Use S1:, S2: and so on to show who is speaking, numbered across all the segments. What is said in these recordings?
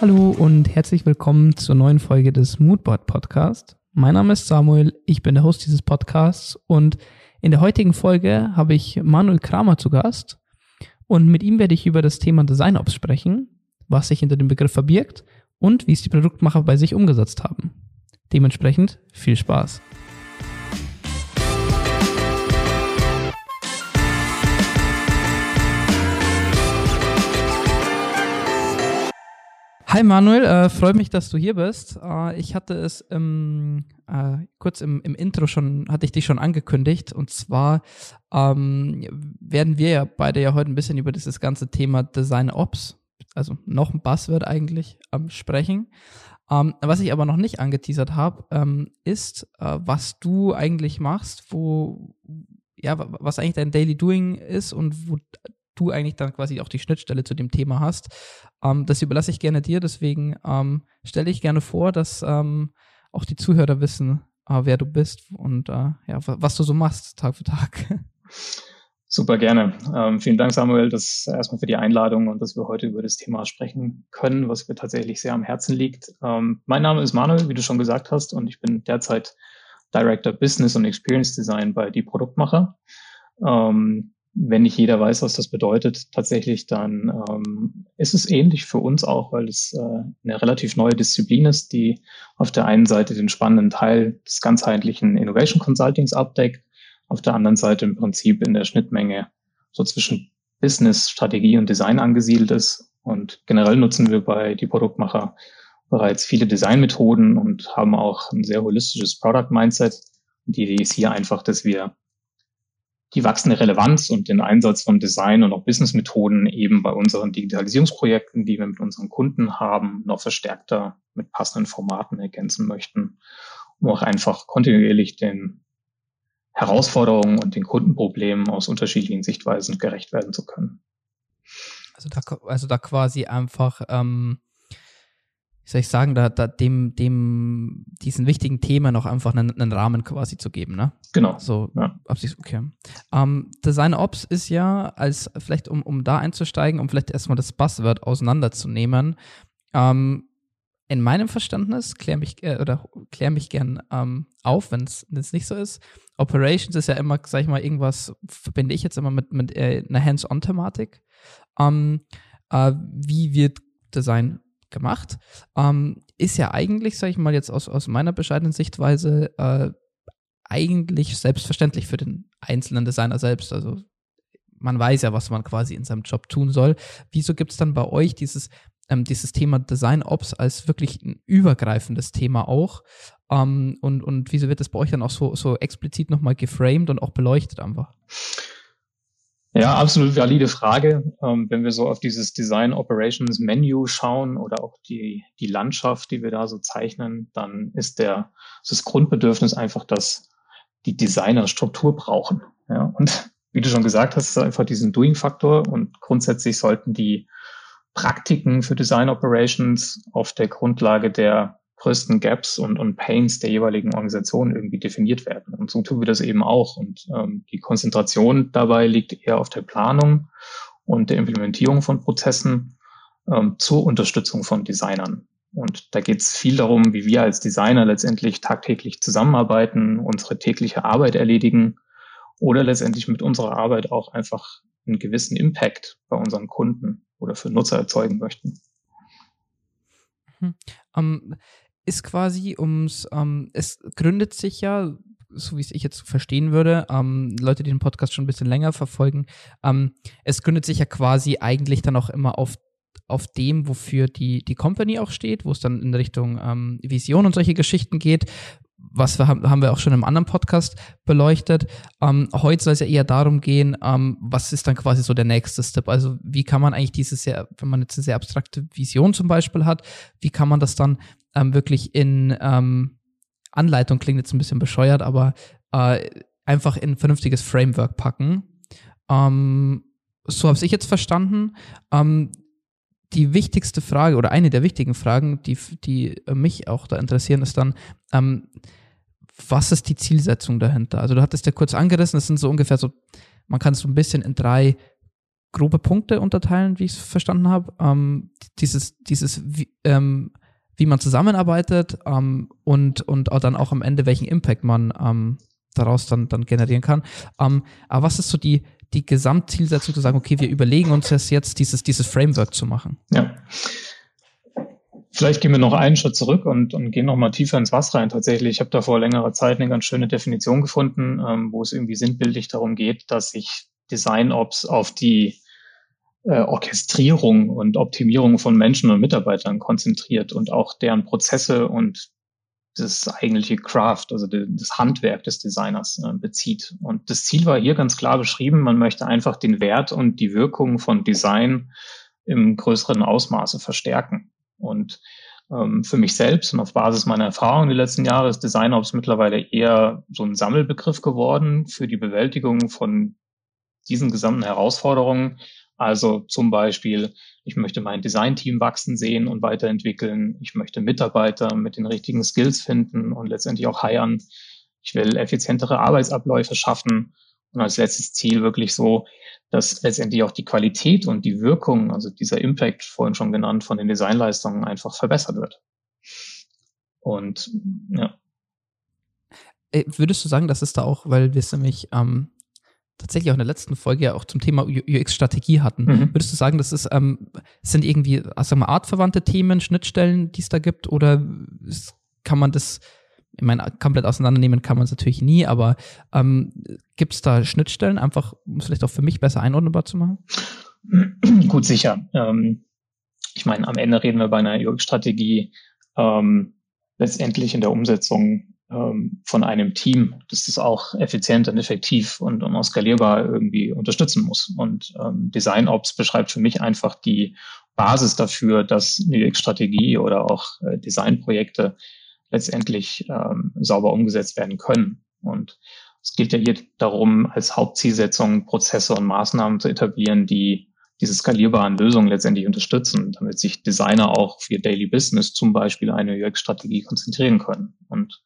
S1: Hallo und herzlich willkommen zur neuen Folge des Moodboard Podcast. Mein Name ist Samuel, ich bin der Host dieses Podcasts und in der heutigen Folge habe ich Manuel Kramer zu Gast und mit ihm werde ich über das Thema Design Ops sprechen, was sich hinter dem Begriff verbirgt und wie es die Produktmacher bei sich umgesetzt haben. Dementsprechend viel Spaß. Hi Manuel, äh, freut mich, dass du hier bist. Äh, ich hatte es im, äh, kurz im, im, Intro schon, hatte ich dich schon angekündigt. Und zwar ähm, werden wir ja beide ja heute ein bisschen über dieses ganze Thema Design Ops, also noch ein Buzzword eigentlich, ähm, sprechen. Ähm, was ich aber noch nicht angeteasert habe, ähm, ist, äh, was du eigentlich machst, wo, ja, was eigentlich dein Daily Doing ist und wo du eigentlich dann quasi auch die Schnittstelle zu dem Thema hast. Ähm, das überlasse ich gerne dir, deswegen ähm, stelle ich gerne vor, dass ähm, auch die Zuhörer wissen, äh, wer du bist und äh, ja, was du so machst Tag für Tag.
S2: Super gerne. Ähm, vielen Dank, Samuel, das erstmal für die Einladung und dass wir heute über das Thema sprechen können, was mir tatsächlich sehr am Herzen liegt. Ähm, mein Name ist Manuel, wie du schon gesagt hast, und ich bin derzeit Director Business und Experience Design bei Die Produktmacher. Ähm, wenn nicht jeder weiß, was das bedeutet, tatsächlich, dann ähm, ist es ähnlich für uns auch, weil es äh, eine relativ neue Disziplin ist, die auf der einen Seite den spannenden Teil des ganzheitlichen Innovation Consultings abdeckt, auf der anderen Seite im Prinzip in der Schnittmenge so zwischen Business, Strategie und Design angesiedelt ist. Und generell nutzen wir bei die Produktmacher bereits viele Designmethoden und haben auch ein sehr holistisches Product Mindset. Die Idee ist hier einfach, dass wir die wachsende Relevanz und den Einsatz von Design und auch Businessmethoden eben bei unseren Digitalisierungsprojekten, die wir mit unseren Kunden haben, noch verstärkter mit passenden Formaten ergänzen möchten, um auch einfach kontinuierlich den Herausforderungen und den Kundenproblemen aus unterschiedlichen Sichtweisen gerecht werden zu können.
S1: Also da, also da quasi einfach ähm, wie soll ich sagen, da, da dem, dem, diesen wichtigen Thema noch einfach einen, einen Rahmen quasi zu geben, ne?
S2: Genau.
S1: So, ja. okay. Ähm, Design Ops ist ja, als vielleicht um, um da einzusteigen, um vielleicht erstmal das Buzzword auseinanderzunehmen, ähm, in meinem Verständnis, klär mich, äh, oder klär mich gern ähm, auf, wenn es nicht so ist. Operations ist ja immer, sag ich mal, irgendwas, verbinde ich jetzt immer mit, mit äh, einer Hands-on-Thematik. Ähm, äh, wie wird Design gemacht. Ähm, ist ja eigentlich, sage ich mal jetzt aus, aus meiner bescheidenen Sichtweise, äh, eigentlich selbstverständlich für den einzelnen Designer selbst. Also man weiß ja, was man quasi in seinem Job tun soll. Wieso gibt es dann bei euch dieses, ähm, dieses Thema Design Ops als wirklich ein übergreifendes Thema auch? Ähm, und, und wieso wird das bei euch dann auch so, so explizit nochmal geframed und auch beleuchtet einfach?
S2: Ja, absolut valide Frage. Ähm, wenn wir so auf dieses Design Operations Menu schauen oder auch die, die Landschaft, die wir da so zeichnen, dann ist der, ist das Grundbedürfnis einfach, dass die Designer Struktur brauchen. Ja, und wie du schon gesagt hast, ist einfach diesen Doing-Faktor und grundsätzlich sollten die Praktiken für Design Operations auf der Grundlage der größten Gaps und, und Pains der jeweiligen Organisation irgendwie definiert werden. Und so tun wir das eben auch. Und ähm, die Konzentration dabei liegt eher auf der Planung und der Implementierung von Prozessen ähm, zur Unterstützung von Designern. Und da geht es viel darum, wie wir als Designer letztendlich tagtäglich zusammenarbeiten, unsere tägliche Arbeit erledigen oder letztendlich mit unserer Arbeit auch einfach einen gewissen Impact bei unseren Kunden oder für Nutzer erzeugen möchten.
S1: Mhm. Um, ist quasi ums, ähm, es gründet sich ja, so wie es ich jetzt verstehen würde, ähm, Leute, die den Podcast schon ein bisschen länger verfolgen, ähm, es gründet sich ja quasi eigentlich dann auch immer auf auf dem, wofür die, die Company auch steht, wo es dann in Richtung ähm, Vision und solche Geschichten geht. Was wir haben, haben wir auch schon im anderen Podcast beleuchtet. Ähm, heute soll es ja eher darum gehen, ähm, was ist dann quasi so der nächste Step? Also wie kann man eigentlich diese sehr, wenn man jetzt eine sehr abstrakte Vision zum Beispiel hat, wie kann man das dann ähm, wirklich in ähm, Anleitung klingt jetzt ein bisschen bescheuert, aber äh, einfach in ein vernünftiges Framework packen. Ähm, so habe ich jetzt verstanden. Die wichtigste Frage oder eine der wichtigen Fragen, die, die mich auch da interessieren, ist dann, ähm, was ist die Zielsetzung dahinter? Also du hattest ja kurz angerissen, es sind so ungefähr so, man kann es so ein bisschen in drei grobe Punkte unterteilen, wie ich es verstanden habe. Ähm, dieses, dieses, wie, ähm, wie man zusammenarbeitet ähm, und, und auch dann auch am Ende, welchen Impact man ähm, daraus dann, dann generieren kann. Ähm, aber was ist so die, die Gesamtzielsetzung zu sagen, okay, wir überlegen uns das jetzt, dieses, dieses Framework zu machen?
S2: Ja. Vielleicht gehen wir noch einen Schritt zurück und, und gehen noch mal tiefer ins Was rein. Tatsächlich, ich habe da vor längerer Zeit eine ganz schöne Definition gefunden, ähm, wo es irgendwie sinnbildlich darum geht, dass sich Design Ops auf die äh, Orchestrierung und Optimierung von Menschen und Mitarbeitern konzentriert und auch deren Prozesse und das eigentliche Craft, also das Handwerk des Designers äh, bezieht. Und das Ziel war hier ganz klar beschrieben, man möchte einfach den Wert und die Wirkung von Design im größeren Ausmaße verstärken. Und ähm, für mich selbst und auf Basis meiner Erfahrungen die letzten Jahre ist Design Ops mittlerweile eher so ein Sammelbegriff geworden für die Bewältigung von diesen gesamten Herausforderungen. Also zum Beispiel, ich möchte mein Designteam wachsen sehen und weiterentwickeln. Ich möchte Mitarbeiter mit den richtigen Skills finden und letztendlich auch heiern. Ich will effizientere Arbeitsabläufe schaffen. Und als letztes Ziel wirklich so, dass letztendlich auch die Qualität und die Wirkung, also dieser Impact, vorhin schon genannt, von den Designleistungen einfach verbessert wird. Und ja.
S1: Äh, würdest du sagen, dass es da auch, weil wir es nämlich ähm, tatsächlich auch in der letzten Folge ja auch zum Thema UX-Strategie hatten. Mhm. Würdest du sagen, das ist, ähm, sind irgendwie, also mal artverwandte Themen, Schnittstellen, die es da gibt, oder ist, kann man das, ich meine, komplett auseinandernehmen kann man es natürlich nie, aber ähm, gibt es da Schnittstellen, einfach, um es vielleicht auch für mich besser einordnbar zu machen?
S2: Gut, sicher. Ähm, ich meine, am Ende reden wir bei einer UX-Strategie ähm, letztendlich in der Umsetzung ähm, von einem Team, das das auch effizient und effektiv und, und auch skalierbar irgendwie unterstützen muss. Und ähm, Design Ops beschreibt für mich einfach die Basis dafür, dass eine UX-Strategie oder auch äh, Designprojekte letztendlich ähm, sauber umgesetzt werden können. Und es geht ja hier darum, als Hauptzielsetzung Prozesse und Maßnahmen zu etablieren, die diese skalierbaren Lösungen letztendlich unterstützen, damit sich Designer auch für Daily Business zum Beispiel eine UX-Strategie konzentrieren können. Und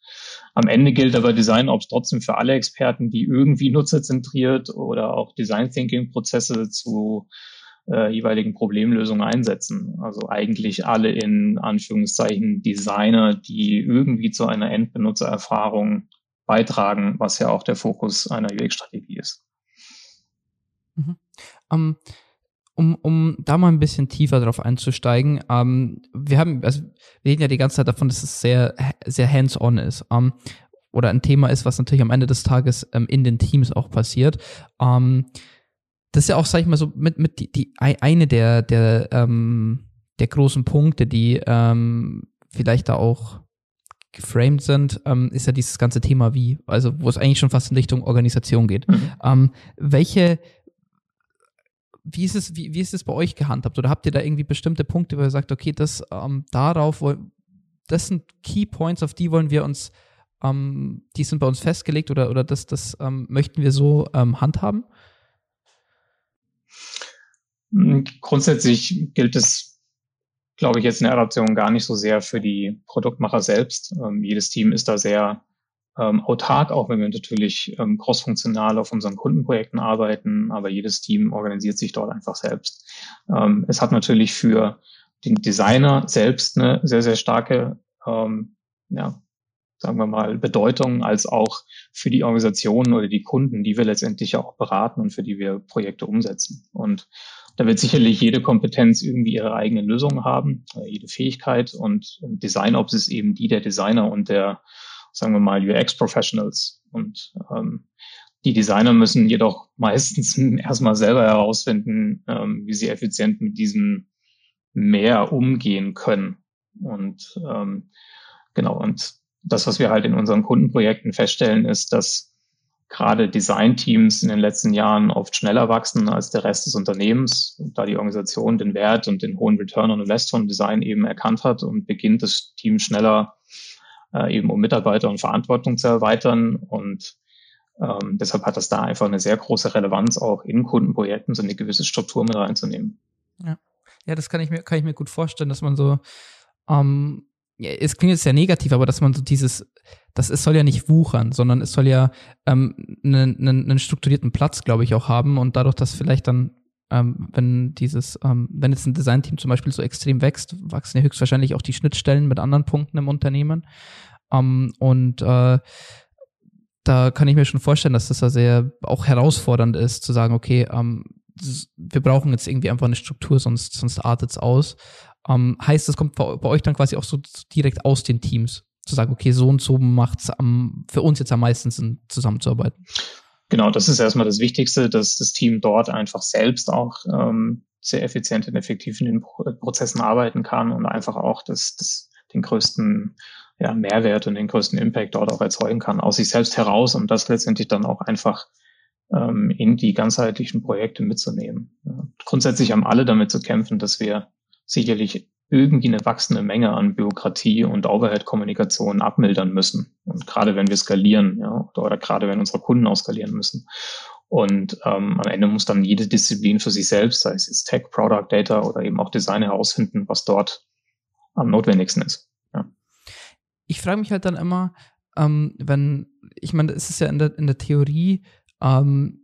S2: am Ende gilt aber Design Ops trotzdem für alle Experten, die irgendwie nutzerzentriert oder auch Design Thinking Prozesse zu äh, jeweiligen Problemlösungen einsetzen. Also eigentlich alle in Anführungszeichen Designer, die irgendwie zu einer Endbenutzererfahrung beitragen, was ja auch der Fokus einer UX-Strategie ist.
S1: Mhm. Um um, um da mal ein bisschen tiefer drauf einzusteigen, ähm, wir haben, also wir reden ja die ganze Zeit davon, dass es sehr, sehr hands-on ist. Ähm, oder ein Thema ist, was natürlich am Ende des Tages ähm, in den Teams auch passiert. Ähm, das ist ja auch, sag ich mal, so mit, mit die, die eine der, der, ähm, der großen Punkte, die ähm, vielleicht da auch geframed sind, ähm, ist ja dieses ganze Thema wie, also wo es eigentlich schon fast in Richtung Organisation geht. Mhm. Ähm, welche, wie ist es, wie, wie ist es bei euch gehandhabt? Oder habt ihr da irgendwie bestimmte Punkte, wo ihr sagt, okay, das ähm, darauf, das sind Key Points, auf die wollen wir uns, ähm, die sind bei uns festgelegt oder, oder das, das ähm, möchten wir so ähm, handhaben?
S2: Hm, grundsätzlich gilt es, glaube ich, jetzt in der Adaption gar nicht so sehr für die Produktmacher selbst. Ähm, jedes Team ist da sehr ähm, autark, auch wenn wir natürlich ähm, crossfunktional auf unseren Kundenprojekten arbeiten, aber jedes Team organisiert sich dort einfach selbst. Ähm, es hat natürlich für den Designer selbst eine sehr, sehr starke, ähm, ja, sagen wir mal, Bedeutung, als auch für die Organisationen oder die Kunden, die wir letztendlich auch beraten und für die wir Projekte umsetzen. Und da wird sicherlich jede Kompetenz irgendwie ihre eigene Lösung haben, jede Fähigkeit und Design Ops ist eben die der Designer und der sagen wir mal, UX-Professionals. Und ähm, die Designer müssen jedoch meistens erstmal selber herausfinden, ähm, wie sie effizient mit diesem Mehr umgehen können. Und ähm, genau, und das, was wir halt in unseren Kundenprojekten feststellen, ist, dass gerade Designteams in den letzten Jahren oft schneller wachsen als der Rest des Unternehmens, da die Organisation den Wert und den hohen Return on Invest von Design eben erkannt hat und beginnt das Team schneller äh, eben um Mitarbeiter und Verantwortung zu erweitern. Und ähm, deshalb hat das da einfach eine sehr große Relevanz, auch in Kundenprojekten so eine gewisse Struktur mit reinzunehmen.
S1: Ja, ja das kann ich mir, kann ich mir gut vorstellen, dass man so, ähm, ja, es klingt jetzt sehr negativ, aber dass man so dieses, das es soll ja nicht wuchern, sondern es soll ja ähm, einen, einen, einen strukturierten Platz, glaube ich, auch haben und dadurch, dass vielleicht dann ähm, wenn dieses, ähm, wenn jetzt ein Designteam zum Beispiel so extrem wächst, wachsen ja höchstwahrscheinlich auch die Schnittstellen mit anderen Punkten im Unternehmen. Ähm, und äh, da kann ich mir schon vorstellen, dass das da sehr auch herausfordernd ist, zu sagen, okay, ähm, wir brauchen jetzt irgendwie einfach eine Struktur, sonst, sonst artet es aus. Ähm, heißt, es kommt bei, bei, euch dann quasi auch so direkt aus den Teams, zu sagen, okay, so und so macht es für uns jetzt am meisten Sinn, zusammenzuarbeiten.
S2: Genau, das ist erstmal das Wichtigste, dass das Team dort einfach selbst auch ähm, sehr effizient und effektiv in den Prozessen arbeiten kann und einfach auch das, das, den größten ja, Mehrwert und den größten Impact dort auch erzeugen kann, aus sich selbst heraus und das letztendlich dann auch einfach ähm, in die ganzheitlichen Projekte mitzunehmen. Ja. Grundsätzlich haben alle damit zu kämpfen, dass wir sicherlich irgendwie eine wachsende Menge an Bürokratie und Overhead-Kommunikation abmildern müssen. Und gerade wenn wir skalieren, ja, oder, gerade wenn unsere Kunden auch skalieren müssen. Und ähm, am Ende muss dann jede Disziplin für sich selbst, sei es jetzt Tech, Product, Data oder eben auch Design herausfinden, was dort am notwendigsten ist. Ja.
S1: Ich frage mich halt dann immer, ähm, wenn, ich meine, es ist ja in der, in der Theorie, ähm,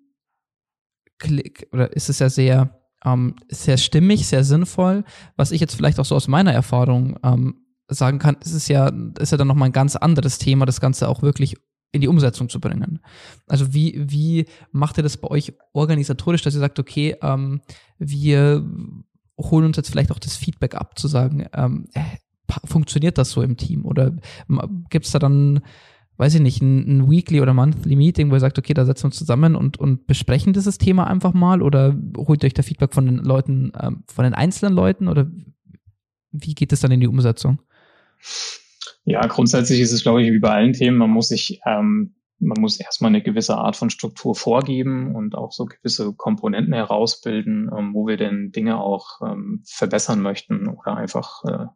S1: oder ist es ja sehr ähm, sehr stimmig, sehr sinnvoll. Was ich jetzt vielleicht auch so aus meiner Erfahrung ähm, sagen kann, ist es ja, ist ja dann nochmal ein ganz anderes Thema, das Ganze auch wirklich in die Umsetzung zu bringen. Also wie, wie macht ihr das bei euch organisatorisch, dass ihr sagt, okay, ähm, wir holen uns jetzt vielleicht auch das Feedback ab, zu sagen, ähm, äh, funktioniert das so im Team? Oder gibt es da dann weiß ich nicht, ein, ein, Weekly oder Monthly Meeting, wo ihr sagt, okay, da setzen wir uns zusammen und, und besprechen dieses Thema einfach mal oder holt ihr euch da Feedback von den Leuten, ähm, von den einzelnen Leuten oder wie geht es dann in die Umsetzung?
S2: Ja, grundsätzlich ist es, glaube ich, wie bei allen Themen, man muss sich, ähm, man muss erstmal eine gewisse Art von Struktur vorgeben und auch so gewisse Komponenten herausbilden, ähm, wo wir denn Dinge auch ähm, verbessern möchten oder einfach äh,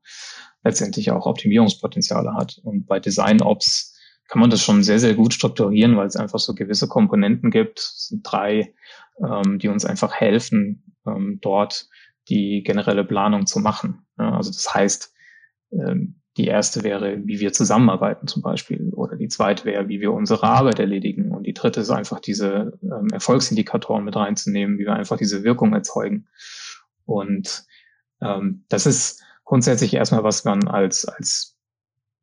S2: letztendlich auch Optimierungspotenziale hat. Und bei Design Ops kann man das schon sehr, sehr gut strukturieren, weil es einfach so gewisse Komponenten gibt. Es sind drei, ähm, die uns einfach helfen, ähm, dort die generelle Planung zu machen. Ja, also das heißt, ähm, die erste wäre, wie wir zusammenarbeiten zum Beispiel. Oder die zweite wäre, wie wir unsere Arbeit erledigen. Und die dritte ist einfach diese ähm, Erfolgsindikatoren mit reinzunehmen, wie wir einfach diese Wirkung erzeugen. Und ähm, das ist grundsätzlich erstmal, was man als, als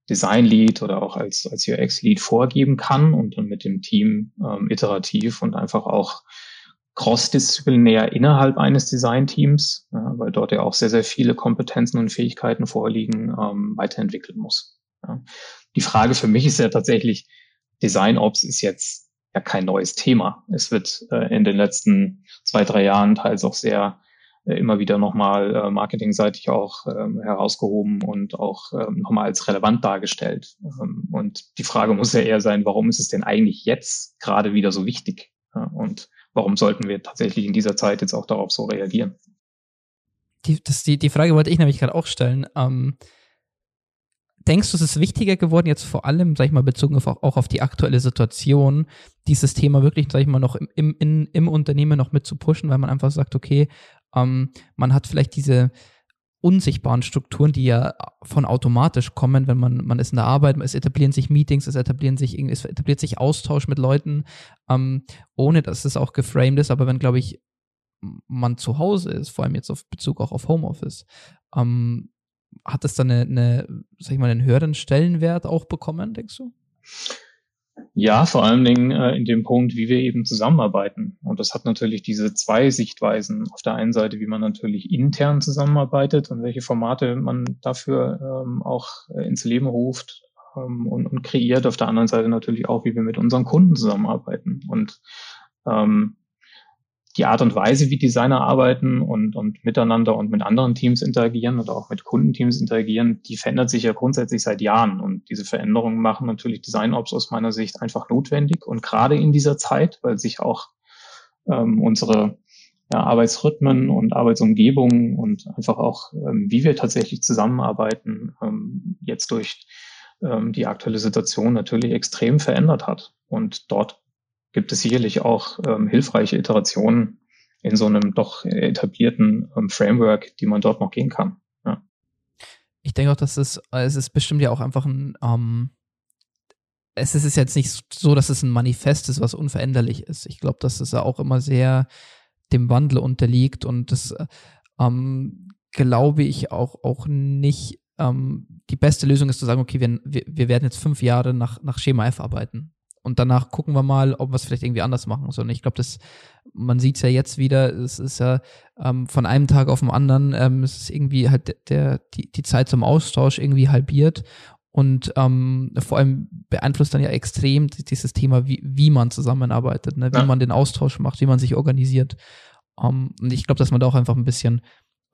S2: Design Lead oder auch als, als UX Lead vorgeben kann und dann mit dem Team ähm, iterativ und einfach auch crossdisziplinär innerhalb eines Design-Teams, ja, weil dort ja auch sehr, sehr viele Kompetenzen und Fähigkeiten vorliegen, ähm, weiterentwickeln muss. Ja. Die Frage für mich ist ja tatsächlich, Design Ops ist jetzt ja kein neues Thema. Es wird äh, in den letzten zwei, drei Jahren teils auch sehr äh, immer wieder nochmal äh, marketingseitig auch ähm, herausgehoben und auch ähm, nochmal als relevant dargestellt. Ähm, und die Frage muss ja eher sein, warum ist es denn eigentlich jetzt gerade wieder so wichtig? Ja, und warum sollten wir tatsächlich in dieser Zeit jetzt auch darauf so reagieren?
S1: Die, das, die, die Frage wollte ich nämlich gerade auch stellen. Ähm, denkst du, es ist wichtiger geworden, jetzt vor allem, sag ich mal, bezogen auf, auch auf die aktuelle Situation, dieses Thema wirklich, sag ich mal, noch im, im, im Unternehmen noch mit zu pushen, weil man einfach sagt, okay, ähm, man hat vielleicht diese unsichtbaren Strukturen, die ja von automatisch kommen, wenn man, man ist in der Arbeit, es etablieren sich Meetings, es etablieren sich, es etabliert sich Austausch mit Leuten, ähm, ohne dass es auch geframed ist, aber wenn, glaube ich, man zu Hause ist, vor allem jetzt auf Bezug auch auf Homeoffice, ähm, hat das dann eine, eine, sag ich mal, einen höheren Stellenwert auch bekommen, denkst du?
S2: Ja, vor allen Dingen äh, in dem Punkt, wie wir eben zusammenarbeiten. Und das hat natürlich diese zwei Sichtweisen. Auf der einen Seite, wie man natürlich intern zusammenarbeitet und welche Formate man dafür ähm, auch äh, ins Leben ruft ähm, und, und kreiert. Auf der anderen Seite natürlich auch, wie wir mit unseren Kunden zusammenarbeiten. Und ähm, die Art und Weise, wie Designer arbeiten und, und miteinander und mit anderen Teams interagieren oder auch mit Kundenteams interagieren, die verändert sich ja grundsätzlich seit Jahren. Und diese Veränderungen machen natürlich Design-Ops aus meiner Sicht einfach notwendig. Und gerade in dieser Zeit, weil sich auch ähm, unsere ja, Arbeitsrhythmen und Arbeitsumgebungen und einfach auch, ähm, wie wir tatsächlich zusammenarbeiten, ähm, jetzt durch ähm, die aktuelle Situation natürlich extrem verändert hat. Und dort gibt es sicherlich auch ähm, hilfreiche Iterationen in so einem doch etablierten ähm, Framework, die man dort noch gehen kann. Ja.
S1: Ich denke auch, dass es, es ist bestimmt ja auch einfach ein, ähm, es ist jetzt nicht so, dass es ein Manifest ist, was unveränderlich ist. Ich glaube, dass es auch immer sehr dem Wandel unterliegt und das ähm, glaube ich auch, auch nicht ähm, die beste Lösung ist zu sagen, okay, wir, wir, wir werden jetzt fünf Jahre nach, nach Schema F arbeiten. Und danach gucken wir mal, ob wir es vielleicht irgendwie anders machen. Sondern ich glaube, das, man sieht es ja jetzt wieder, es ist ja ähm, von einem Tag auf den anderen, ähm, es ist irgendwie halt der, die, die Zeit zum Austausch irgendwie halbiert. Und ähm, vor allem beeinflusst dann ja extrem dieses Thema, wie, wie man zusammenarbeitet, ne? wie ja. man den Austausch macht, wie man sich organisiert. Ähm, und ich glaube, dass man da auch einfach ein bisschen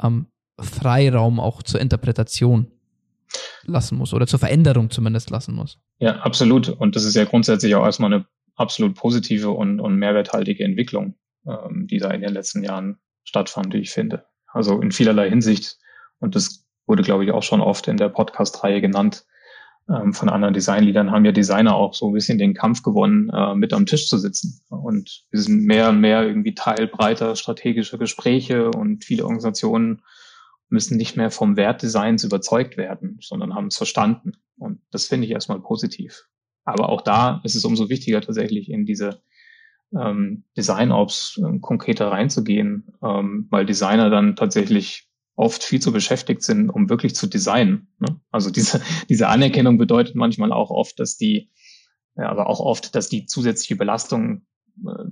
S1: ähm, Freiraum auch zur Interpretation lassen muss oder zur Veränderung zumindest lassen muss.
S2: Ja, absolut. Und das ist ja grundsätzlich auch erstmal eine absolut positive und, und mehrwerthaltige Entwicklung, ähm, die da in den letzten Jahren stattfand, wie ich finde. Also in vielerlei Hinsicht. Und das wurde, glaube ich, auch schon oft in der Podcast-Reihe genannt. Ähm, von anderen Designleadern haben ja Designer auch so ein bisschen den Kampf gewonnen, äh, mit am Tisch zu sitzen. Und wir sind mehr und mehr irgendwie Teil breiter strategischer Gespräche und viele Organisationen müssen nicht mehr vom Wert Designs überzeugt werden, sondern haben es verstanden. Und das finde ich erstmal positiv. Aber auch da ist es umso wichtiger, tatsächlich in diese ähm, Design-Ops äh, konkreter reinzugehen, ähm, weil Designer dann tatsächlich oft viel zu beschäftigt sind, um wirklich zu designen. Ne? Also diese, diese Anerkennung bedeutet manchmal auch oft, dass die, ja, aber auch oft, dass die zusätzliche Belastung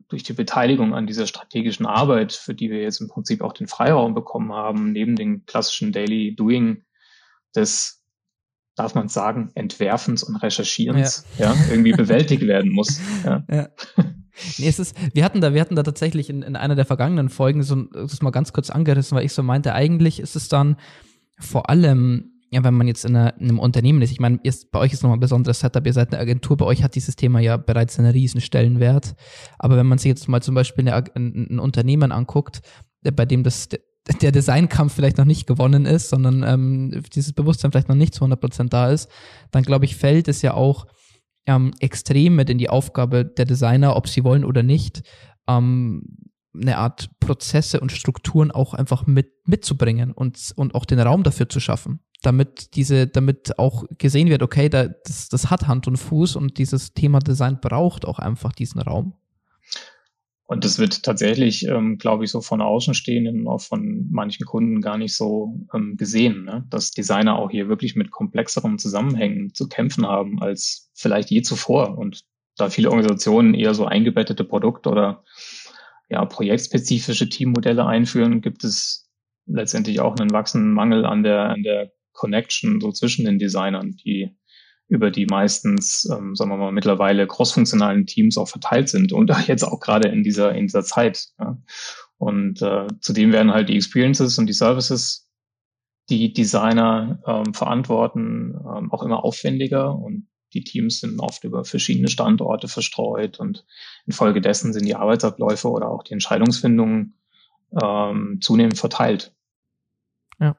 S2: durch die Beteiligung an dieser strategischen Arbeit, für die wir jetzt im Prinzip auch den Freiraum bekommen haben, neben den klassischen Daily Doing des, darf man sagen, Entwerfens und Recherchierens, ja, ja irgendwie bewältigt werden muss. Ja. ja.
S1: Nee, es ist, wir hatten da, wir hatten da tatsächlich in, in einer der vergangenen Folgen so das mal ganz kurz angerissen, weil ich so meinte, eigentlich ist es dann vor allem ja, wenn man jetzt in, einer, in einem Unternehmen ist, ich meine, bei euch ist nochmal ein besonderes Setup, ihr seid eine Agentur, bei euch hat dieses Thema ja bereits einen riesen Stellenwert. Aber wenn man sich jetzt mal zum Beispiel ein, Unternehmen anguckt, bei dem das, der Designkampf vielleicht noch nicht gewonnen ist, sondern ähm, dieses Bewusstsein vielleicht noch nicht zu 100% da ist, dann glaube ich, fällt es ja auch ähm, extrem mit in die Aufgabe der Designer, ob sie wollen oder nicht, ähm, eine Art Prozesse und Strukturen auch einfach mit mitzubringen und, und auch den Raum dafür zu schaffen damit diese, damit auch gesehen wird, okay, da, das, das hat Hand und Fuß und dieses Thema Design braucht auch einfach diesen Raum.
S2: Und das wird tatsächlich, ähm, glaube ich, so von Außenstehenden, auch von manchen Kunden gar nicht so ähm, gesehen, ne? dass Designer auch hier wirklich mit komplexeren Zusammenhängen zu kämpfen haben als vielleicht je zuvor. Und da viele Organisationen eher so eingebettete Produkt- oder ja, projektspezifische Teammodelle einführen, gibt es letztendlich auch einen wachsenden Mangel an der, an der Connection so zwischen den Designern, die über die meistens, ähm, sagen wir mal, mittlerweile crossfunktionalen Teams auch verteilt sind und jetzt auch gerade in dieser, in dieser Zeit. Ja. Und äh, zudem werden halt die Experiences und die Services, die Designer ähm, verantworten, ähm, auch immer aufwendiger und die Teams sind oft über verschiedene Standorte verstreut und infolgedessen sind die Arbeitsabläufe oder auch die Entscheidungsfindungen ähm, zunehmend verteilt.
S1: Ja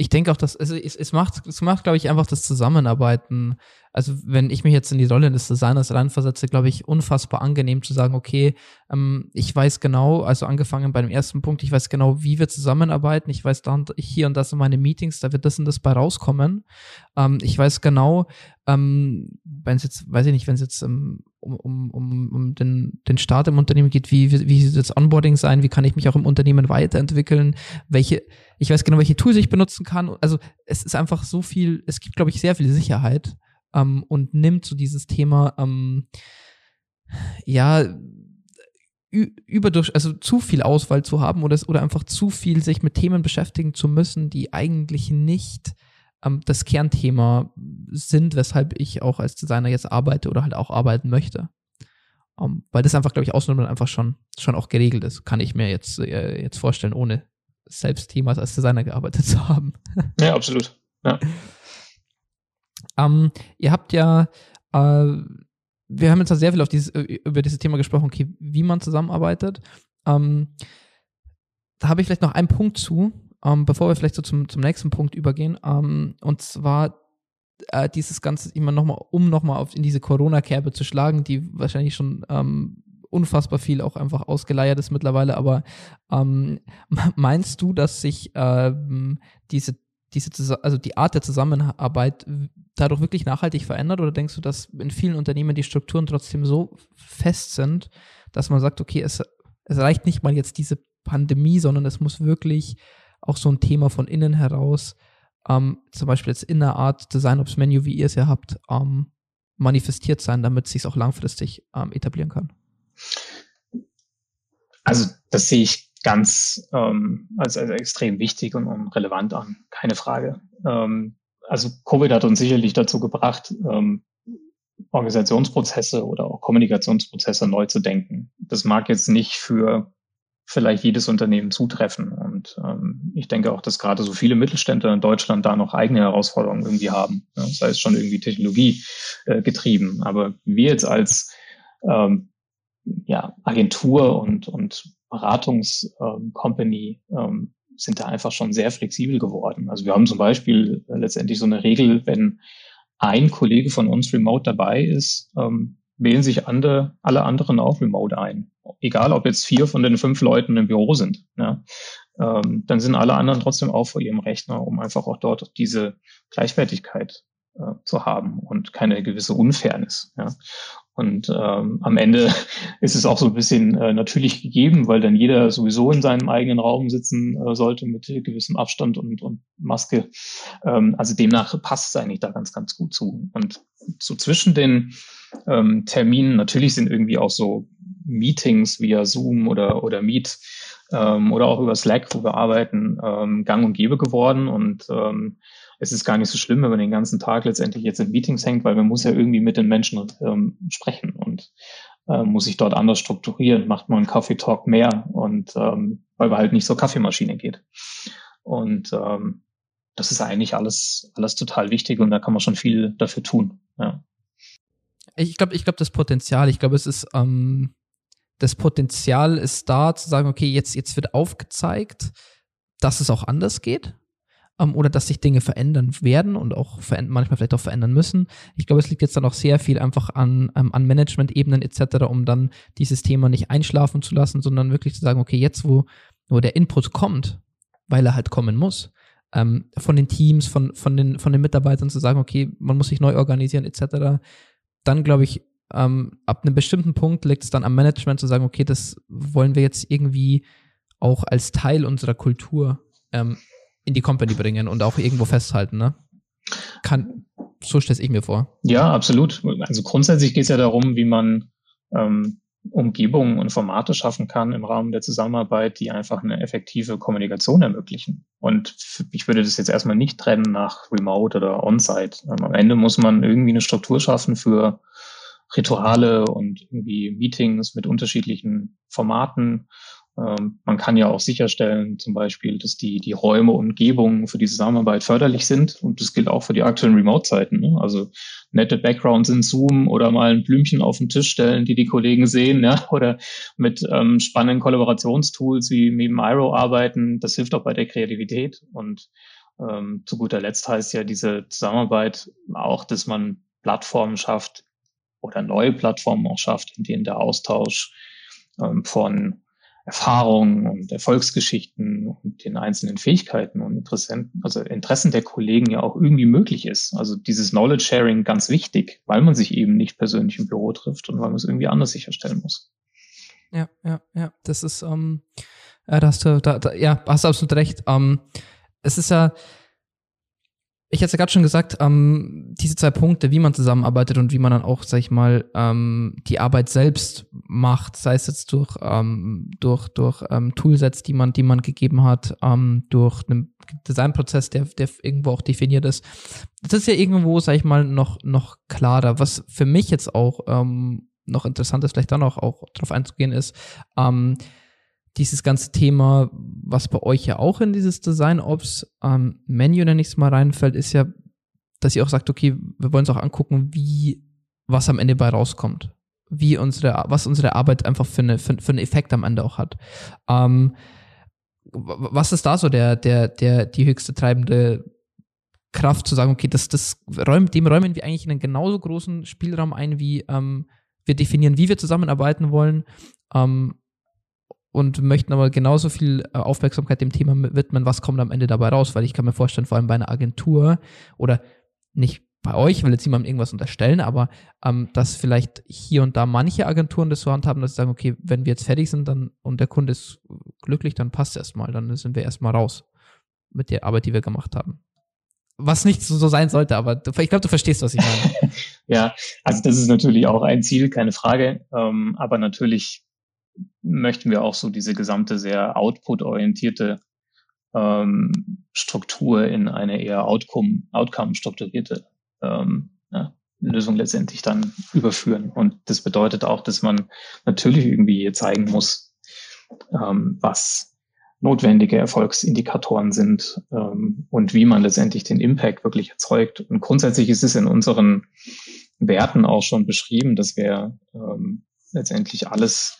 S1: ich denke auch, dass also es, es macht, es macht, glaube ich, einfach das Zusammenarbeiten. Also wenn ich mich jetzt in die Rolle des Designers reinversetze, glaube ich, unfassbar angenehm zu sagen, okay, ähm, ich weiß genau, also angefangen bei dem ersten Punkt, ich weiß genau, wie wir zusammenarbeiten. Ich weiß dann hier und das in meine Meetings, da wird das und das bei rauskommen. Ähm, ich weiß genau, ähm, wenn es jetzt, weiß ich nicht, wenn es jetzt ähm, um, um, um, um den, den Start im Unternehmen geht, wie, wie, wie soll das Onboarding sein, wie kann ich mich auch im Unternehmen weiterentwickeln, welche, ich weiß genau, welche Tools ich benutzen kann. Also es ist einfach so viel, es gibt, glaube ich, sehr viel Sicherheit ähm, und nimmt so dieses Thema, ähm, ja, überdurch, also zu viel Auswahl zu haben oder, oder einfach zu viel sich mit Themen beschäftigen zu müssen, die eigentlich nicht ähm, das Kernthema sind, weshalb ich auch als Designer jetzt arbeite oder halt auch arbeiten möchte. Um, ähm, weil das einfach, glaube ich, außenrum einfach schon, schon auch geregelt ist. Kann ich mir jetzt, äh, jetzt vorstellen, ohne selbst Themas als Designer gearbeitet zu haben.
S2: Ja, absolut. Ja.
S1: Um, ähm, ihr habt ja, äh, wir haben jetzt sehr viel auf dieses, über dieses Thema gesprochen, okay, wie man zusammenarbeitet. Um, da habe ich vielleicht noch einen Punkt zu, ähm, bevor wir vielleicht so zum, zum nächsten Punkt übergehen, ähm, und zwar äh, dieses Ganze immer nochmal, um nochmal in diese Corona-Kerbe zu schlagen, die wahrscheinlich schon ähm, unfassbar viel auch einfach ausgeleiert ist mittlerweile, aber ähm, meinst du, dass sich ähm, diese diese, also die Art der Zusammenarbeit dadurch wirklich nachhaltig verändert? Oder denkst du, dass in vielen Unternehmen die Strukturen trotzdem so fest sind, dass man sagt, okay, es es reicht nicht mal jetzt diese Pandemie, sondern es muss wirklich auch so ein Thema von innen heraus, ähm, zum Beispiel jetzt in der Art Design Ops Menu, wie ihr es ja habt, ähm, manifestiert sein, damit es sich auch langfristig ähm, etablieren kann.
S2: Also das sehe ich ganz ähm, als, als extrem wichtig und, und relevant an, keine Frage. Ähm, also Covid hat uns sicherlich dazu gebracht, ähm, Organisationsprozesse oder auch Kommunikationsprozesse neu zu denken. Das mag jetzt nicht für vielleicht jedes Unternehmen zutreffen. Und ähm, ich denke auch, dass gerade so viele Mittelständler in Deutschland da noch eigene Herausforderungen irgendwie haben. Ja, sei es schon irgendwie Technologie äh, getrieben. Aber wir jetzt als ähm, ja, Agentur und, und Beratungscompany ähm, ähm, sind da einfach schon sehr flexibel geworden. Also wir haben zum Beispiel äh, letztendlich so eine Regel, wenn ein Kollege von uns remote dabei ist, ähm, wählen sich andere, alle anderen auch remote ein. Egal, ob jetzt vier von den fünf Leuten im Büro sind. Ja. Ähm, dann sind alle anderen trotzdem auch vor ihrem Rechner, um einfach auch dort diese Gleichwertigkeit äh, zu haben und keine gewisse Unfairness. Ja. Und ähm, am Ende ist es auch so ein bisschen äh, natürlich gegeben, weil dann jeder sowieso in seinem eigenen Raum sitzen äh, sollte mit gewissem Abstand und, und Maske. Ähm, also demnach passt es eigentlich da ganz, ganz gut zu. Und so zwischen den ähm, Terminen, natürlich sind irgendwie auch so Meetings via Zoom oder, oder Meet ähm, oder auch über Slack, wo wir arbeiten, ähm, gang und gäbe geworden. Und ähm, es ist gar nicht so schlimm, wenn man den ganzen Tag letztendlich jetzt in Meetings hängt, weil man muss ja irgendwie mit den Menschen ähm, sprechen und äh, muss sich dort anders strukturieren, macht man einen Coffee Talk mehr und ähm, weil man halt nicht zur Kaffeemaschine geht. Und ähm, das ist eigentlich alles, alles total wichtig und da kann man schon viel dafür tun. Ja.
S1: Ich glaube, ich glaube, das Potenzial, ich glaube, es ist, ähm, das Potenzial ist da zu sagen, okay, jetzt, jetzt wird aufgezeigt, dass es auch anders geht ähm, oder dass sich Dinge verändern werden und auch manchmal vielleicht auch verändern müssen. Ich glaube, es liegt jetzt dann auch sehr viel einfach an, ähm, an Management-Ebenen etc., um dann dieses Thema nicht einschlafen zu lassen, sondern wirklich zu sagen, okay, jetzt wo, wo der Input kommt, weil er halt kommen muss, ähm, von den Teams, von, von, den, von den Mitarbeitern zu sagen, okay, man muss sich neu organisieren etc., dann glaube ich, ähm, ab einem bestimmten Punkt liegt es dann am Management zu sagen, okay, das wollen wir jetzt irgendwie auch als Teil unserer Kultur ähm, in die Company bringen und auch irgendwo festhalten, ne? Kann, so stelle ich mir vor.
S2: Ja, absolut. Also grundsätzlich geht es ja darum, wie man ähm, Umgebungen und Formate schaffen kann im Rahmen der Zusammenarbeit, die einfach eine effektive Kommunikation ermöglichen. Und ich würde das jetzt erstmal nicht trennen nach Remote oder On-Site. Ähm, am Ende muss man irgendwie eine Struktur schaffen für Rituale und irgendwie Meetings mit unterschiedlichen Formaten man kann ja auch sicherstellen, zum Beispiel, dass die, die Räume, Umgebungen für die Zusammenarbeit förderlich sind. Und das gilt auch für die aktuellen Remote-Zeiten. Ne? Also nette Backgrounds in Zoom oder mal ein Blümchen auf den Tisch stellen, die die Kollegen sehen, ja? oder mit ähm, spannenden Kollaborationstools wie Miro arbeiten. Das hilft auch bei der Kreativität. Und ähm, zu guter Letzt heißt ja diese Zusammenarbeit auch, dass man Plattformen schafft oder neue Plattformen auch schafft, in denen der Austausch ähm, von Erfahrungen und Erfolgsgeschichten und den einzelnen Fähigkeiten und Interessen, also Interessen der Kollegen ja auch irgendwie möglich ist. Also dieses Knowledge Sharing ganz wichtig, weil man sich eben nicht persönlich im Büro trifft und weil man es irgendwie anders sicherstellen muss.
S1: Ja, ja, ja, das ist, ähm, ja, da hast du, da, da, ja, hast du absolut recht. Ähm, es ist ja, ich hatte ja gerade schon gesagt, ähm, diese zwei Punkte, wie man zusammenarbeitet und wie man dann auch, sag ich mal, ähm, die Arbeit selbst macht, sei es jetzt durch, ähm, durch, durch ähm, Toolsets, die man, die man gegeben hat, ähm, durch einen Designprozess, der, der irgendwo auch definiert ist. Das ist ja irgendwo, sag ich mal, noch, noch klarer. Was für mich jetzt auch ähm, noch interessant ist, vielleicht dann auch, auch drauf einzugehen, ist, ähm, dieses ganze Thema, was bei euch ja auch in dieses Design Ops ähm, Menü nenne ich es mal reinfällt, ist ja, dass ihr auch sagt, okay, wir wollen uns auch angucken, wie was am Ende bei rauskommt, wie unsere, was unsere Arbeit einfach für, eine, für, für einen Effekt am Ende auch hat. Ähm, was ist da so der, der, der, die höchste treibende Kraft zu sagen, okay, das, das räumt, dem räumen wir eigentlich einen genauso großen Spielraum ein, wie ähm, wir definieren, wie wir zusammenarbeiten wollen, ähm, und möchten aber genauso viel äh, Aufmerksamkeit dem Thema widmen, was kommt am Ende dabei raus, weil ich kann mir vorstellen, vor allem bei einer Agentur oder nicht bei euch, ich will jetzt niemandem irgendwas unterstellen, aber ähm, dass vielleicht hier und da manche Agenturen das so handhaben, dass sie sagen, okay, wenn wir jetzt fertig sind dann und der Kunde ist glücklich, dann passt erstmal, dann sind wir erstmal raus mit der Arbeit, die wir gemacht haben. Was nicht so, sein sollte, aber ich glaube, du verstehst, was ich meine.
S2: ja, also das ist natürlich auch ein Ziel, keine Frage. Ähm, aber natürlich möchten wir auch so diese gesamte sehr output-orientierte ähm, Struktur in eine eher outcome, outcome strukturierte ähm, ja, Lösung letztendlich dann überführen. Und das bedeutet auch, dass man natürlich irgendwie zeigen muss, ähm, was notwendige Erfolgsindikatoren sind ähm, und wie man letztendlich den Impact wirklich erzeugt. Und grundsätzlich ist es in unseren Werten auch schon beschrieben, dass wir ähm, letztendlich alles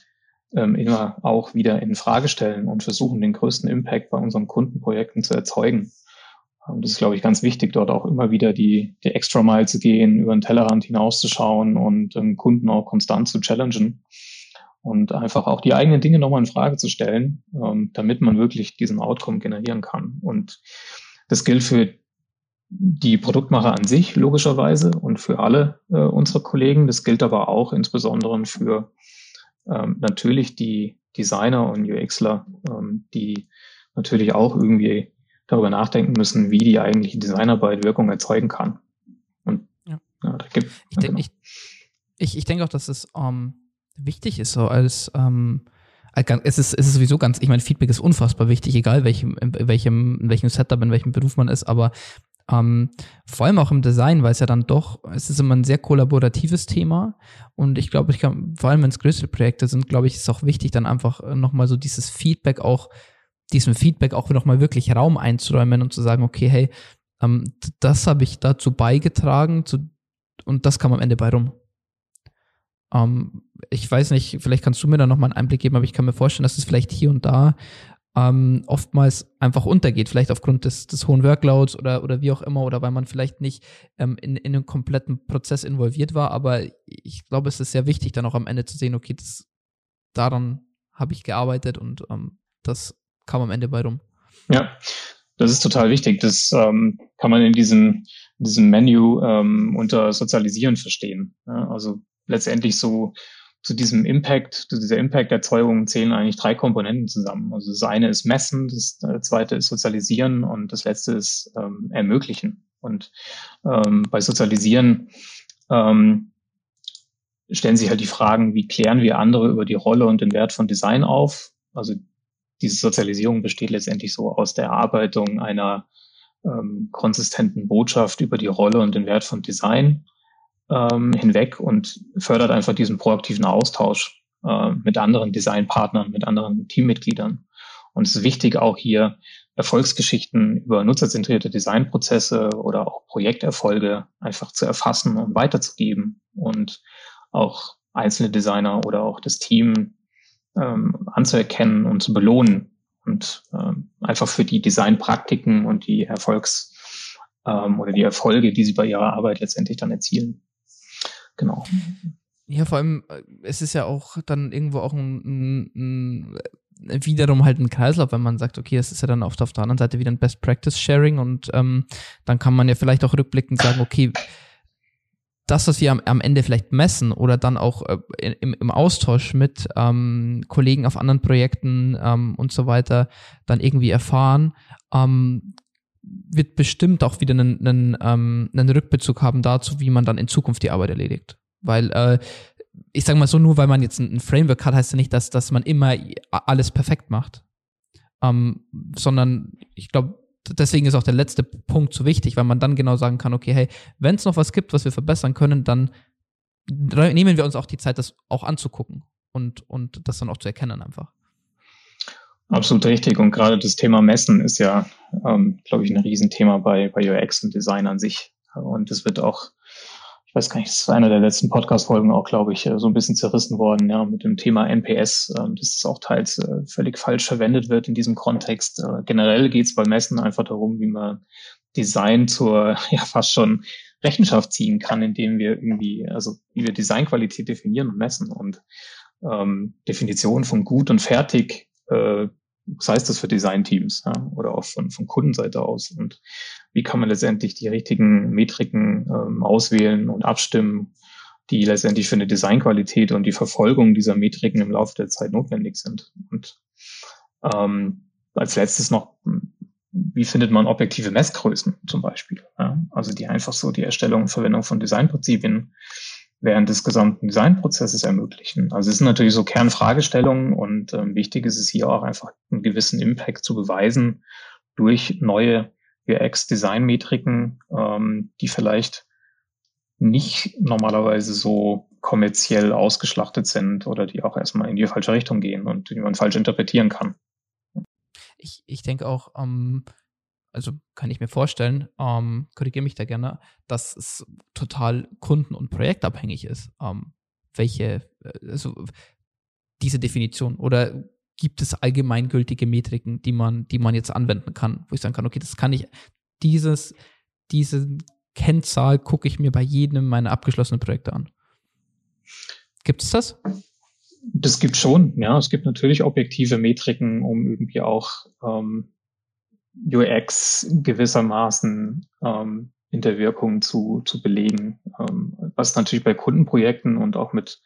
S2: ähm, immer auch wieder in Frage stellen und versuchen, den größten Impact bei unseren Kundenprojekten zu erzeugen. Und das ist, glaube ich, ganz wichtig, dort auch immer wieder die, die extra Mile zu gehen, über den Tellerrand hinauszuschauen und ähm, Kunden auch konstant zu challengen und einfach auch die eigenen Dinge nochmal in Frage zu stellen, ähm, damit man wirklich diesen Outcome generieren kann. Und das gilt für die Produktmacher an sich logischerweise und für alle äh, unsere Kollegen. Das gilt aber auch insbesondere für ähm, natürlich die Designer und UXler, ähm, die natürlich auch irgendwie darüber nachdenken müssen, wie die eigentliche Designarbeit Wirkung erzeugen kann. Und
S1: ja. Ja, da gibt, ich, denk, genau. ich, ich, ich denke auch, dass es ähm, wichtig ist, so als ähm, es ist, es ist sowieso ganz, ich meine, Feedback ist unfassbar wichtig, egal welchem, in welchem, in welchem Setup, in welchem Beruf man ist, aber ähm, vor allem auch im Design, weil es ja dann doch, es ist immer ein sehr kollaboratives Thema. Und ich glaube, ich kann, vor allem wenn es größere Projekte sind, glaube ich, ist es auch wichtig, dann einfach äh, nochmal so dieses Feedback auch, diesem Feedback auch nochmal wirklich Raum einzuräumen und zu sagen, okay, hey, ähm, das habe ich dazu beigetragen zu, und das kam am Ende bei rum. Ähm, ich weiß nicht, vielleicht kannst du mir da nochmal einen Einblick geben, aber ich kann mir vorstellen, dass es vielleicht hier und da ähm, oftmals einfach untergeht, vielleicht aufgrund des, des hohen Workloads oder, oder wie auch immer, oder weil man vielleicht nicht ähm, in, in einen kompletten Prozess involviert war. Aber ich glaube, es ist sehr wichtig, dann auch am Ende zu sehen, okay, das, daran habe ich gearbeitet und ähm, das kam am Ende bei rum.
S2: Ja, das ist total wichtig. Das ähm, kann man in diesem, in diesem Menü ähm, unter Sozialisieren verstehen. Ja, also letztendlich so zu diesem Impact, zu dieser Impact-Erzeugung zählen eigentlich drei Komponenten zusammen. Also das eine ist Messen, das äh, zweite ist Sozialisieren und das letzte ist ähm, Ermöglichen. Und ähm, bei Sozialisieren ähm, stellen sich halt die Fragen, wie klären wir andere über die Rolle und den Wert von Design auf? Also diese Sozialisierung besteht letztendlich so aus der Erarbeitung einer ähm, konsistenten Botschaft über die Rolle und den Wert von Design ähm, hinweg und fördert einfach diesen proaktiven Austausch äh, mit anderen Designpartnern, mit anderen Teammitgliedern. Und es ist wichtig, auch hier Erfolgsgeschichten über nutzerzentrierte Designprozesse oder auch Projekterfolge einfach zu erfassen und weiterzugeben und auch einzelne Designer oder auch das Team ähm, anzuerkennen und zu belohnen und ähm, einfach für die Designpraktiken und die Erfolgs- ähm, oder die Erfolge, die sie bei ihrer Arbeit letztendlich dann erzielen. Genau.
S1: Ja, vor allem, äh, es ist ja auch dann irgendwo auch ein, ein, ein wiederum halt ein Kreislauf, wenn man sagt, okay, es ist ja dann oft auf der anderen Seite wieder ein Best Practice Sharing und ähm, dann kann man ja vielleicht auch rückblickend sagen, okay, das, was wir am, am Ende vielleicht messen oder dann auch äh, im, im Austausch mit ähm, Kollegen auf anderen Projekten ähm, und so weiter dann irgendwie erfahren, ähm, wird bestimmt auch wieder einen, einen, ähm, einen Rückbezug haben dazu, wie man dann in Zukunft die Arbeit erledigt. Weil, äh, ich sage mal so, nur weil man jetzt ein, Framework hat, heißt ja nicht, dass, dass man immer alles perfekt macht. Ähm, sondern ich glaube, deswegen ist auch der letzte Punkt so wichtig, weil man dann genau sagen kann, okay, hey, wenn es noch was gibt, was wir verbessern können, dann nehmen wir uns auch die Zeit, das auch anzugucken und, und das dann auch zu erkennen einfach.
S2: Absolut richtig. Und gerade das Thema Messen ist ja, ähm, glaube ich, ein Riesenthema bei, bei UX und Design an sich. Und es wird auch, ich weiß gar nicht, das ist einer der letzten Podcast-Folgen auch, glaube ich, so ein bisschen zerrissen worden, ja, mit dem Thema NPS, äh, dass es auch teils äh, völlig falsch verwendet wird in diesem Kontext. Äh, generell geht es bei Messen einfach darum, wie man Design zur, ja, fast schon Rechenschaft ziehen kann, indem wir irgendwie, also wie wir Designqualität definieren und messen und ähm, Definition von gut und fertig äh, was heißt das für Designteams ja, oder auch von, von Kundenseite aus und wie kann man letztendlich die richtigen Metriken ähm, auswählen und abstimmen, die letztendlich für eine Designqualität und die Verfolgung dieser Metriken im Laufe der Zeit notwendig sind. Und ähm, als letztes noch, wie findet man objektive Messgrößen zum Beispiel? Ja? Also die einfach so die Erstellung und Verwendung von Designprinzipien während des gesamten Designprozesses ermöglichen. Also es sind natürlich so Kernfragestellungen und ähm, wichtig ist es hier auch einfach einen gewissen Impact zu beweisen durch neue UX-Design-Metriken, ähm, die vielleicht nicht normalerweise so kommerziell ausgeschlachtet sind oder die auch erstmal in die falsche Richtung gehen und die man falsch interpretieren kann.
S1: Ich, ich denke auch, ähm, also kann ich mir vorstellen, ähm, korrigiere mich da gerne, dass es total kunden- und projektabhängig ist, ähm, welche, äh, also diese Definition oder gibt es allgemeingültige Metriken, die man, die man jetzt anwenden kann, wo ich sagen kann, okay, das kann ich, dieses, diese Kennzahl gucke ich mir bei jedem meiner abgeschlossenen Projekte an. Gibt es das?
S2: Das gibt schon, ja. Es gibt natürlich objektive Metriken, um irgendwie auch ähm, UX gewissermaßen ähm, in der Wirkung zu, zu belegen. Ähm, was natürlich bei Kundenprojekten und auch mit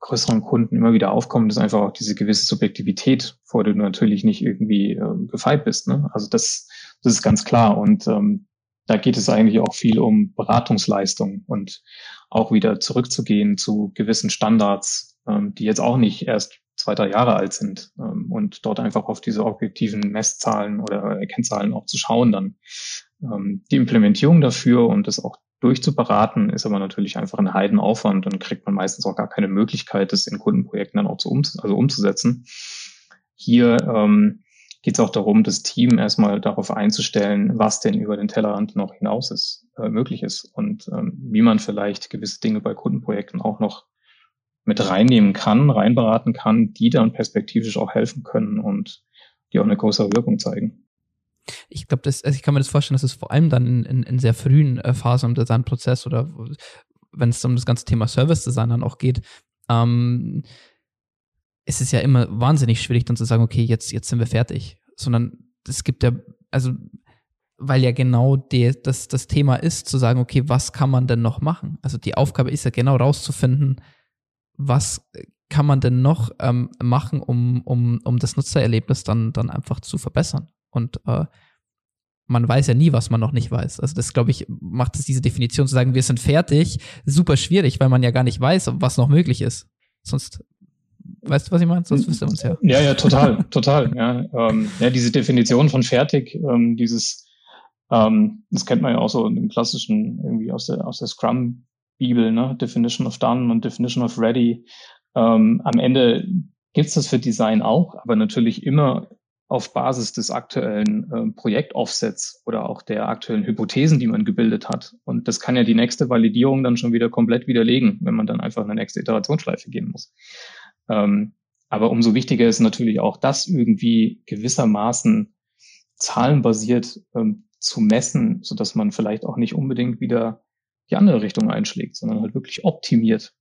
S2: größeren Kunden immer wieder aufkommt, ist einfach auch diese gewisse Subjektivität, vor der du natürlich nicht irgendwie äh, gefeit bist. Ne? Also das, das ist ganz klar. Und ähm, da geht es eigentlich auch viel um Beratungsleistung und auch wieder zurückzugehen zu gewissen Standards, ähm, die jetzt auch nicht erst zwei, drei Jahre alt sind ähm, und dort einfach auf diese objektiven Messzahlen oder Kennzahlen auch zu schauen dann. Ähm, die Implementierung dafür und das auch durchzuberaten, ist aber natürlich einfach ein Heidenaufwand und kriegt man meistens auch gar keine Möglichkeit, das in Kundenprojekten dann auch zu um, also umzusetzen. Hier ähm, geht es auch darum, das Team erstmal darauf einzustellen, was denn über den Tellerrand noch hinaus ist, äh, möglich ist und ähm, wie man vielleicht gewisse Dinge bei Kundenprojekten auch noch mit reinnehmen kann, reinberaten kann, die dann perspektivisch auch helfen können und die auch eine größere Wirkung zeigen.
S1: Ich glaube, also ich kann mir das vorstellen, dass es vor allem dann in, in, in sehr frühen äh, Phasen im Designprozess oder wenn es um das ganze Thema Service Design dann auch geht, ähm, es ist ja immer wahnsinnig schwierig dann zu sagen, okay, jetzt, jetzt sind wir fertig. Sondern es gibt ja, also weil ja genau die, das, das Thema ist, zu sagen, okay, was kann man denn noch machen? Also die Aufgabe ist ja genau rauszufinden, was kann man denn noch ähm, machen, um, um, um das Nutzererlebnis dann, dann einfach zu verbessern? Und äh, man weiß ja nie, was man noch nicht weiß. Also das, glaube ich, macht es diese Definition zu sagen, wir sind fertig, super schwierig, weil man ja gar nicht weiß, was noch möglich ist. Sonst, weißt du, was ich meine? Sonst wüsste man es ja.
S2: Ja, ja, total, total. Ja, ähm, ja, diese Definition von fertig, ähm, dieses, ähm, das kennt man ja auch so im klassischen, irgendwie aus der, aus der Scrum Bibel, ne? Definition of Done und Definition of Ready. Ähm, am Ende gibt's das für Design auch, aber natürlich immer auf Basis des aktuellen äh, Projektoffsets oder auch der aktuellen Hypothesen, die man gebildet hat. Und das kann ja die nächste Validierung dann schon wieder komplett widerlegen, wenn man dann einfach eine nächste Iterationsschleife gehen muss. Ähm, aber umso wichtiger ist natürlich auch, das irgendwie gewissermaßen zahlenbasiert ähm, zu messen, so dass man vielleicht auch nicht unbedingt wieder die andere Richtung einschlägt, sondern halt wirklich optimiert.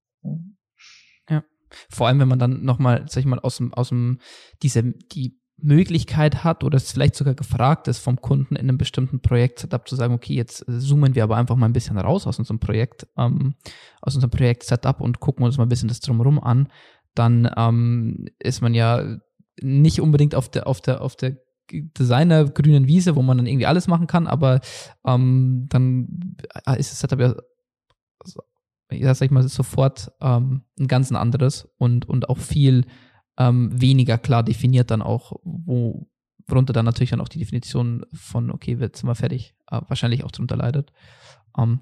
S1: Ja. Vor allem, wenn man dann nochmal, sag ich mal, aus dem, aus dem, diese, die Möglichkeit hat oder es vielleicht sogar gefragt ist vom Kunden in einem bestimmten Projekt-Setup zu sagen, okay, jetzt zoomen wir aber einfach mal ein bisschen raus aus unserem Projekt, ähm, aus unserem Projekt-Setup und gucken uns mal ein bisschen das drumherum an, dann ähm, ist man ja nicht unbedingt auf der, auf der, auf der Designer grünen Wiese, wo man dann irgendwie alles machen kann, aber ähm, dann ist das Setup ja, ja, sag ich mal, sofort ähm, ein ganz anderes und, und auch viel ähm, weniger klar definiert dann auch, wo, worunter dann natürlich dann auch die Definition von, okay, wird sind wir fertig, äh, wahrscheinlich auch darunter leidet. Ähm,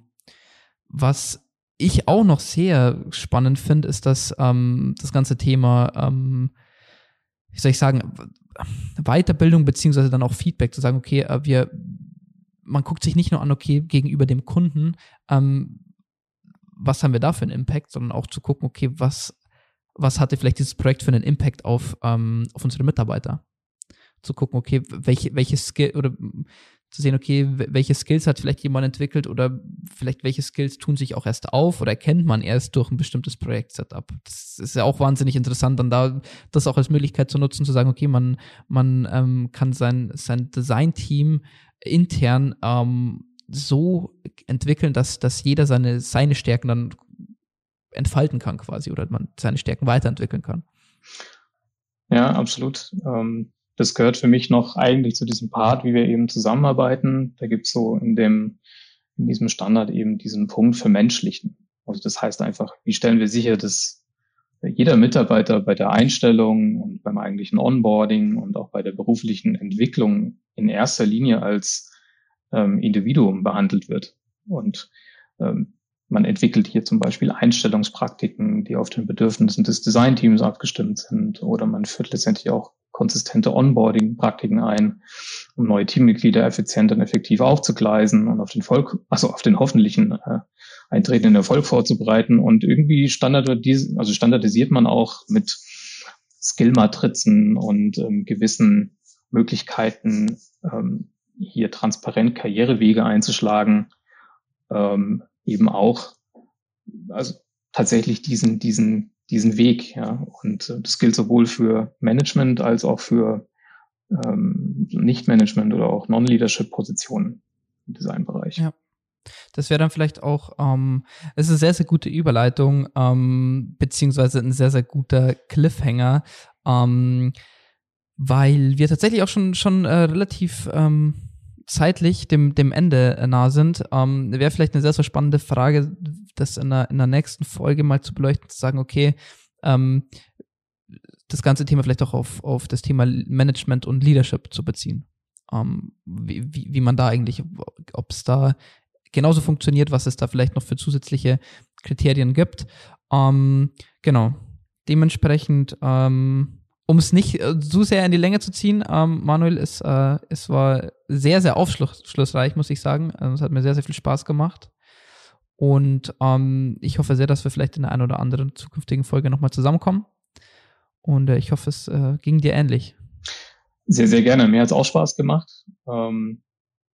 S1: was ich auch noch sehr spannend finde, ist, dass ähm, das ganze Thema, ähm, wie soll ich sagen, Weiterbildung beziehungsweise dann auch Feedback zu sagen, okay, äh, wir, man guckt sich nicht nur an, okay, gegenüber dem Kunden, ähm, was haben wir da für einen Impact, sondern auch zu gucken, okay, was, was hatte vielleicht dieses Projekt für einen Impact auf, ähm, auf unsere Mitarbeiter? Zu gucken, okay, welche, welche Skill oder zu sehen, okay, welche Skills hat vielleicht jemand entwickelt oder vielleicht welche Skills tun sich auch erst auf oder erkennt man erst durch ein bestimmtes Projekt-Setup. Das ist ja auch wahnsinnig interessant, dann da das auch als Möglichkeit zu nutzen, zu sagen, okay, man, man ähm, kann sein, sein Design-Team intern ähm, so entwickeln, dass, dass jeder seine, seine Stärken dann entfalten kann quasi oder man seine Stärken weiterentwickeln kann.
S2: Ja, absolut. Ähm, das gehört für mich noch eigentlich zu diesem Part, wie wir eben zusammenarbeiten. Da gibt's so in dem, in diesem Standard eben diesen Punkt für Menschlichen. Also das heißt einfach, wie stellen wir sicher, dass jeder Mitarbeiter bei der Einstellung und beim eigentlichen Onboarding und auch bei der beruflichen Entwicklung in erster Linie als ähm, Individuum behandelt wird. Und ähm, man entwickelt hier zum Beispiel Einstellungspraktiken, die auf den Bedürfnissen des Designteams abgestimmt sind, oder man führt letztendlich auch konsistente Onboarding-Praktiken ein, um neue Teammitglieder effizient und effektiv aufzugleisen und auf den Volk, also auf den hoffentlichen äh, eintretenden Erfolg vorzubereiten. Und irgendwie standardisiert, also standardisiert man auch mit Skill-Matrizen und ähm, gewissen Möglichkeiten, ähm, hier transparent Karrierewege einzuschlagen, ähm, eben auch, also tatsächlich diesen, diesen, diesen Weg, ja. Und äh, das gilt sowohl für Management als auch für ähm, Nicht-Management oder auch Non-Leadership-Positionen im Designbereich.
S1: Ja. Das wäre dann vielleicht auch, ähm, es ist eine sehr, sehr gute Überleitung, ähm, beziehungsweise ein sehr, sehr guter Cliffhanger, ähm, weil wir tatsächlich auch schon, schon äh, relativ ähm, zeitlich dem, dem Ende äh, nah sind, ähm, wäre vielleicht eine sehr, sehr spannende Frage, das in der, in der nächsten Folge mal zu beleuchten, zu sagen, okay, ähm, das ganze Thema vielleicht auch auf, auf das Thema Management und Leadership zu beziehen. Ähm, wie, wie, wie man da eigentlich, ob es da genauso funktioniert, was es da vielleicht noch für zusätzliche Kriterien gibt. Ähm, genau. Dementsprechend ähm, um es nicht äh, zu sehr in die Länge zu ziehen, ähm, Manuel, es, äh, es war sehr, sehr aufschlussreich, muss ich sagen. Ähm, es hat mir sehr, sehr viel Spaß gemacht. Und ähm, ich hoffe sehr, dass wir vielleicht in der einen oder anderen zukünftigen Folge nochmal zusammenkommen. Und äh, ich hoffe, es äh, ging dir ähnlich.
S2: Sehr, sehr gerne. Mir hat es auch Spaß gemacht. Ähm,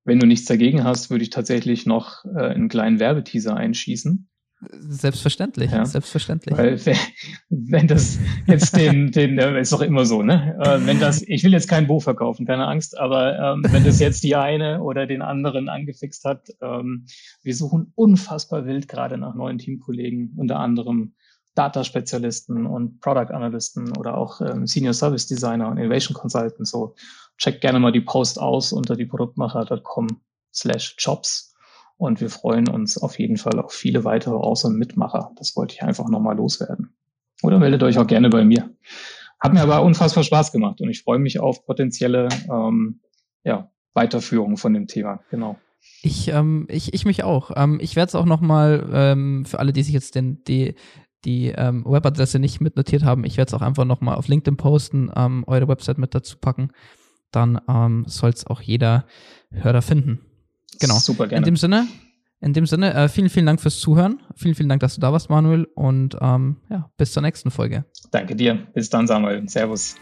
S2: wenn du nichts dagegen hast, würde ich tatsächlich noch äh, einen kleinen Werbeteaser einschießen.
S1: Selbstverständlich, ja. selbstverständlich.
S2: Weil wenn das jetzt den, den, ist doch immer so, ne? Äh, wenn das, ich will jetzt kein Buch verkaufen, keine Angst, aber ähm, wenn das jetzt die eine oder den anderen angefixt hat, ähm, wir suchen unfassbar wild gerade nach neuen Teamkollegen, unter anderem Data-Spezialisten und Product Analysten oder auch ähm, Senior Service Designer und Innovation Consultants. So, check gerne mal die Post aus unter die Produktmacher.com slash jobs und wir freuen uns auf jeden Fall auf viele weitere Awesome Mitmacher. Das wollte ich einfach nochmal loswerden. Oder meldet euch auch gerne bei mir. Hat mir aber unfassbar Spaß gemacht und ich freue mich auf potenzielle ähm, ja, Weiterführung von dem Thema. Genau.
S1: Ich, ähm, ich, ich mich auch. Ähm, ich werde es auch nochmal ähm, für alle, die sich jetzt den, die, die ähm, Webadresse nicht mitnotiert haben, ich werde es auch einfach nochmal auf LinkedIn posten, ähm, eure Website mit dazu packen. Dann ähm, soll es auch jeder Hörer finden. Genau. Super gerne. In dem Sinne, in dem Sinne, äh, vielen, vielen Dank fürs Zuhören. Vielen, vielen Dank, dass du da warst, Manuel. Und ähm, ja, bis zur nächsten Folge.
S2: Danke dir. Bis dann, Samuel. Servus.